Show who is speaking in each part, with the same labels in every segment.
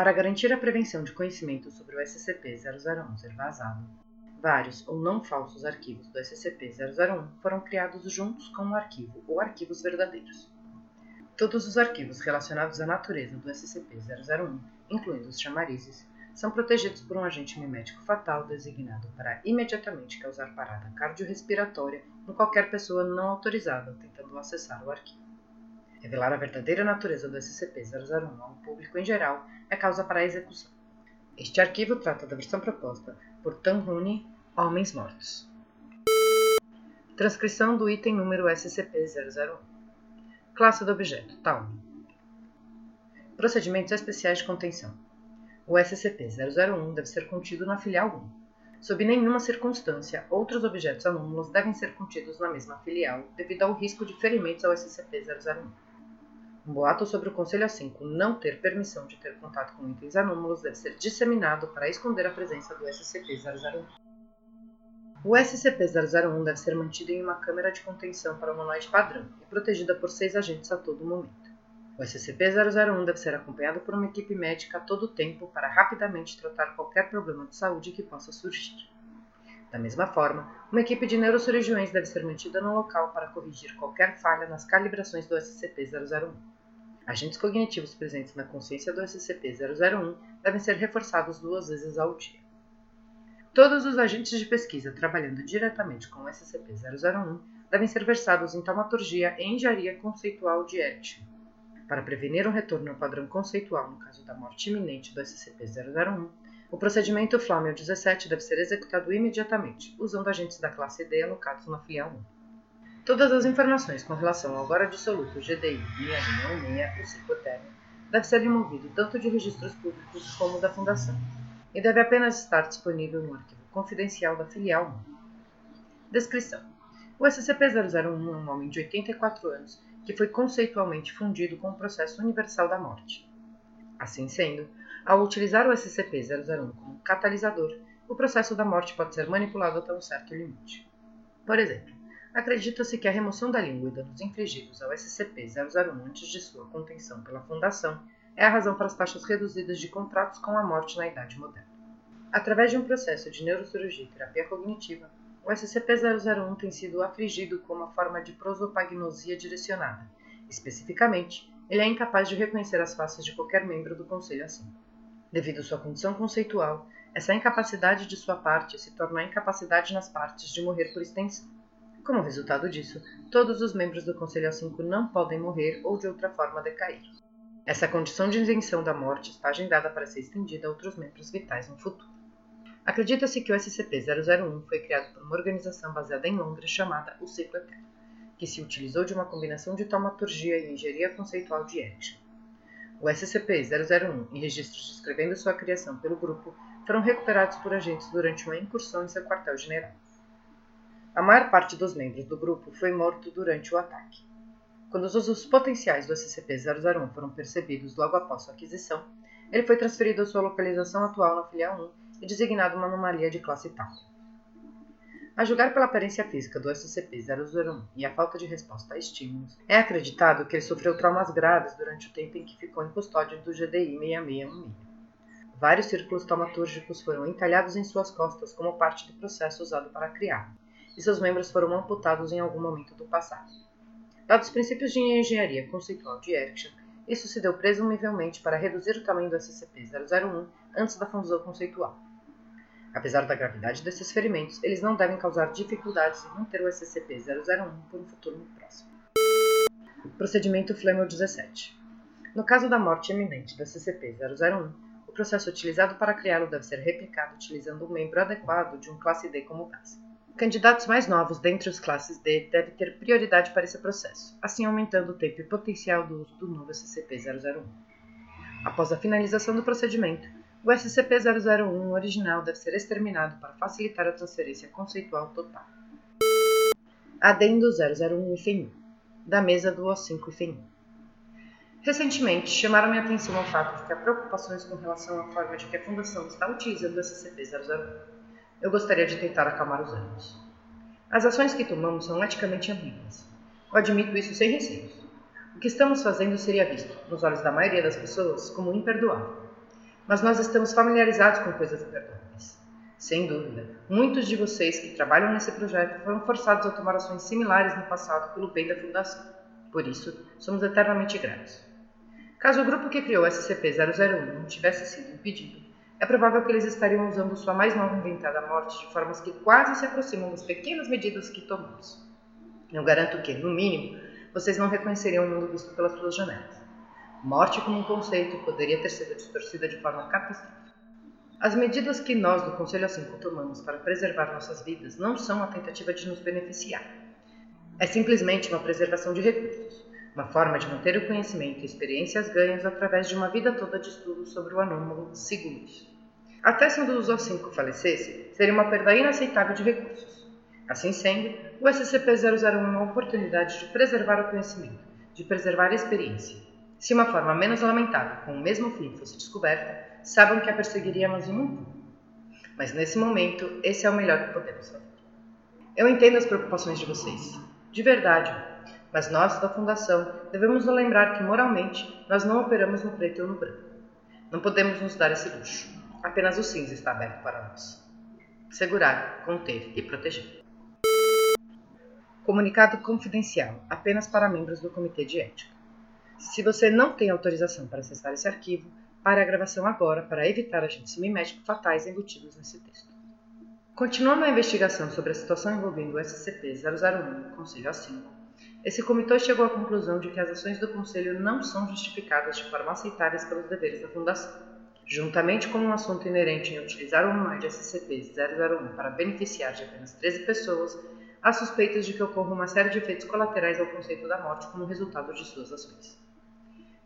Speaker 1: Para garantir a prevenção de conhecimento sobre o SCP-001 ser vazado, vários ou não falsos arquivos do SCP-001 foram criados juntos com o arquivo ou arquivos verdadeiros. Todos os arquivos relacionados à natureza do SCP-001, incluindo os chamarizes, são protegidos por um agente mimético fatal designado para imediatamente causar parada cardiorrespiratória em qualquer pessoa não autorizada tentando acessar o arquivo. Revelar a verdadeira natureza do SCP-001 ao público em geral é causa para a execução. Este arquivo trata da versão proposta por Tanhune, Homens Mortos. Transcrição do item número SCP-001 Classe do objeto, tal. Procedimentos especiais de contenção. O SCP-001 deve ser contido na filial 1. Sob nenhuma circunstância, outros objetos anômalos devem ser contidos na mesma filial devido ao risco de ferimentos ao SCP-001. Um boato sobre o Conselho A5 não ter permissão de ter contato com itens anômalos deve ser disseminado para esconder a presença do SCP-001. O SCP-001 deve ser mantido em uma câmara de contenção para humanoide padrão e protegida por seis agentes a todo momento. O SCP-001 deve ser acompanhado por uma equipe médica a todo tempo para rapidamente tratar qualquer problema de saúde que possa surgir. Da mesma forma, uma equipe de neurocirurgiões deve ser mantida no local para corrigir qualquer falha nas calibrações do SCP-001. Agentes cognitivos presentes na consciência do SCP-001 devem ser reforçados duas vezes ao dia. Todos os agentes de pesquisa trabalhando diretamente com o SCP-001 devem ser versados em taumaturgia e engenharia conceitual de. Para prevenir um retorno ao padrão conceitual no caso da morte iminente do SCP-001, o procedimento Flamel 17 deve ser executado imediatamente, usando agentes da classe D alocados na filial 1. Todas as informações com relação ao agora dissoluto GDI 6616, o ciclo eterno, deve ser removido tanto de registros públicos como da Fundação, e deve apenas estar disponível no arquivo confidencial da filial 1. Descrição: O SCP-001 é um homem de 84 anos que foi conceitualmente fundido com o processo universal da morte. Assim sendo, ao utilizar o SCP-001 como catalisador, o processo da morte pode ser manipulado até um certo limite. Por exemplo, acredita-se que a remoção da língua danos infligidos ao SCP-001 antes de sua contenção pela Fundação é a razão para as taxas reduzidas de contratos com a morte na Idade Moderna. Através de um processo de neurocirurgia e terapia cognitiva, o SCP-001 tem sido afligido com uma forma de prosopagnosia direcionada. Especificamente, ele é incapaz de reconhecer as faces de qualquer membro do Conselho assim. Devido à sua condição conceitual, essa incapacidade de sua parte se torna a incapacidade nas partes de morrer por extensão. Como resultado disso, todos os membros do Conselho A5 não podem morrer ou de outra forma decair. Essa condição de isenção da morte está agendada para ser estendida a outros membros vitais no futuro. Acredita-se que o SCP-001 foi criado por uma organização baseada em Londres chamada O Ciclo Eterno, que se utilizou de uma combinação de taumaturgia e engenharia conceitual de Erickson. O SCP-001 e registros descrevendo sua criação pelo grupo foram recuperados por agentes durante uma incursão em seu quartel-general. A maior parte dos membros do grupo foi morto durante o ataque. Quando os usos potenciais do SCP-001 foram percebidos logo após sua aquisição, ele foi transferido à sua localização atual na filial 1 e designado uma anomalia de classe tal. A julgar pela aparência física do SCP-001 e a falta de resposta a estímulos, é acreditado que ele sofreu traumas graves durante o tempo em que ficou em custódia do GDI 6616. Vários círculos taumatúrgicos foram entalhados em suas costas como parte do processo usado para criá-lo, e seus membros foram amputados em algum momento do passado. Dados os princípios de engenharia conceitual de Erickson, isso se deu presumivelmente para reduzir o tamanho do SCP-001 antes da fusão conceitual. Apesar da gravidade desses ferimentos, eles não devem causar dificuldades em manter o SCP-001 por um futuro próximo. Procedimento Flemel 17 No caso da morte iminente do SCP-001, o processo utilizado para criá-lo deve ser replicado utilizando um membro adequado de um classe D como base. Candidatos mais novos dentre os classes D devem ter prioridade para esse processo, assim aumentando o tempo e potencial do uso do novo SCP-001. Após a finalização do procedimento, o SCP-001 original deve ser exterminado para facilitar a transferência conceitual total. Adendo 001 e da mesa do O5 e Recentemente, chamaram minha atenção ao fato de que há preocupações com relação à forma de que a Fundação está utilizando o SCP-001. Eu gostaria de tentar acalmar os ânimos. As ações que tomamos são eticamente ambíguas. Eu admito isso sem receios. O que estamos fazendo seria visto, nos olhos da maioria das pessoas, como imperdoável. Mas nós estamos familiarizados com coisas imperdoáveis. Sem dúvida, muitos de vocês que trabalham nesse projeto foram forçados a tomar ações similares no passado pelo bem da Fundação. Por isso, somos eternamente gratos. Caso o grupo que criou SCP-001 não tivesse sido impedido, é provável que eles estariam usando sua mais nova inventada morte de formas que quase se aproximam das pequenas medidas que tomamos. Eu garanto que, no mínimo, vocês não reconheceriam o mundo visto pelas suas janelas. Morte como um conceito poderia ter sido distorcida de forma catastrófica. As medidas que nós do Conselho A5 tomamos para preservar nossas vidas não são uma tentativa de nos beneficiar. É simplesmente uma preservação de recursos uma forma de manter o conhecimento e experiências ganhas através de uma vida toda de estudos sobre o anômalo seguros. Até se um dos O5 falecesse, seria uma perda inaceitável de recursos. Assim sendo, o SCP-001 é uma oportunidade de preservar o conhecimento, de preservar a experiência. Se uma forma menos lamentável, com o mesmo fim, fosse descoberta, saibam que a perseguiríamos um pulo. Mas nesse momento, esse é o melhor que podemos fazer. Eu entendo as preocupações de vocês. De verdade, mas nós, da Fundação, devemos nos lembrar que, moralmente, nós não operamos no preto ou no branco. Não podemos nos dar esse luxo. Apenas o cinza está aberto para nós. Segurar, conter e proteger. Comunicado confidencial, apenas para membros do Comitê de Ética. Se você não tem autorização para acessar esse arquivo, pare a gravação agora para evitar agentes miméticos fatais embutidos nesse texto. Continuando a investigação sobre a situação envolvendo o SCP-001 Conselho A5, esse comitê chegou à conclusão de que as ações do Conselho não são justificadas de forma aceitáveis pelos deveres da Fundação. Juntamente com um assunto inerente em utilizar o humanoide SCP-001 para beneficiar de apenas 13 pessoas, há suspeitas de que ocorra uma série de efeitos colaterais ao conceito da morte como resultado de suas ações.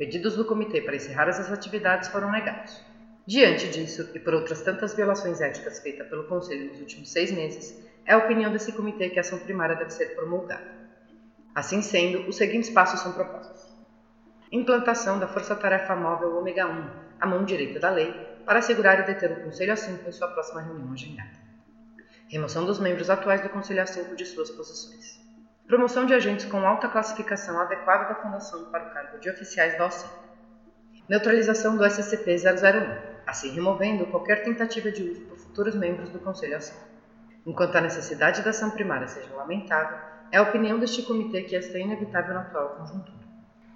Speaker 1: Pedidos do comitê para encerrar essas atividades foram negados. Diante disso, e por outras tantas violações éticas feitas pelo Conselho nos últimos seis meses, é a opinião desse comitê que a ação primária deve ser promulgada. Assim sendo, os seguintes passos são propostos. Implantação da Força-Tarefa Móvel Ômega 1, a mão direita da lei, para assegurar e deter o Conselho A5 em sua próxima reunião agendada. Remoção dos membros atuais do Conselho A5 de suas posições. Promoção de agentes com alta classificação adequada da Fundação para o cargo de oficiais da OCIN. Neutralização do SCP-001, assim removendo qualquer tentativa de uso por futuros membros do Conselho A5. Enquanto a necessidade da ação primária seja lamentável, é a opinião deste comitê que esta é inevitável na atual conjuntura.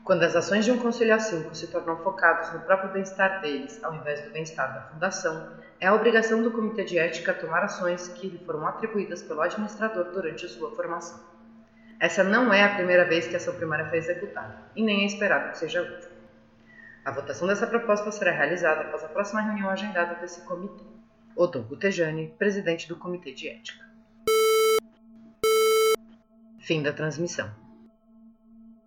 Speaker 1: Quando as ações de um conselho A5 se tornam focadas no próprio bem-estar deles, ao invés do bem-estar da fundação, é a obrigação do comitê de ética tomar ações que lhe foram atribuídas pelo administrador durante a sua formação. Essa não é a primeira vez que a ação primária foi executada, e nem é esperado que seja a última. A votação dessa proposta será realizada após a próxima reunião agendada desse comitê. Otogo Tejani, presidente do Comitê de Ética. Fim da transmissão.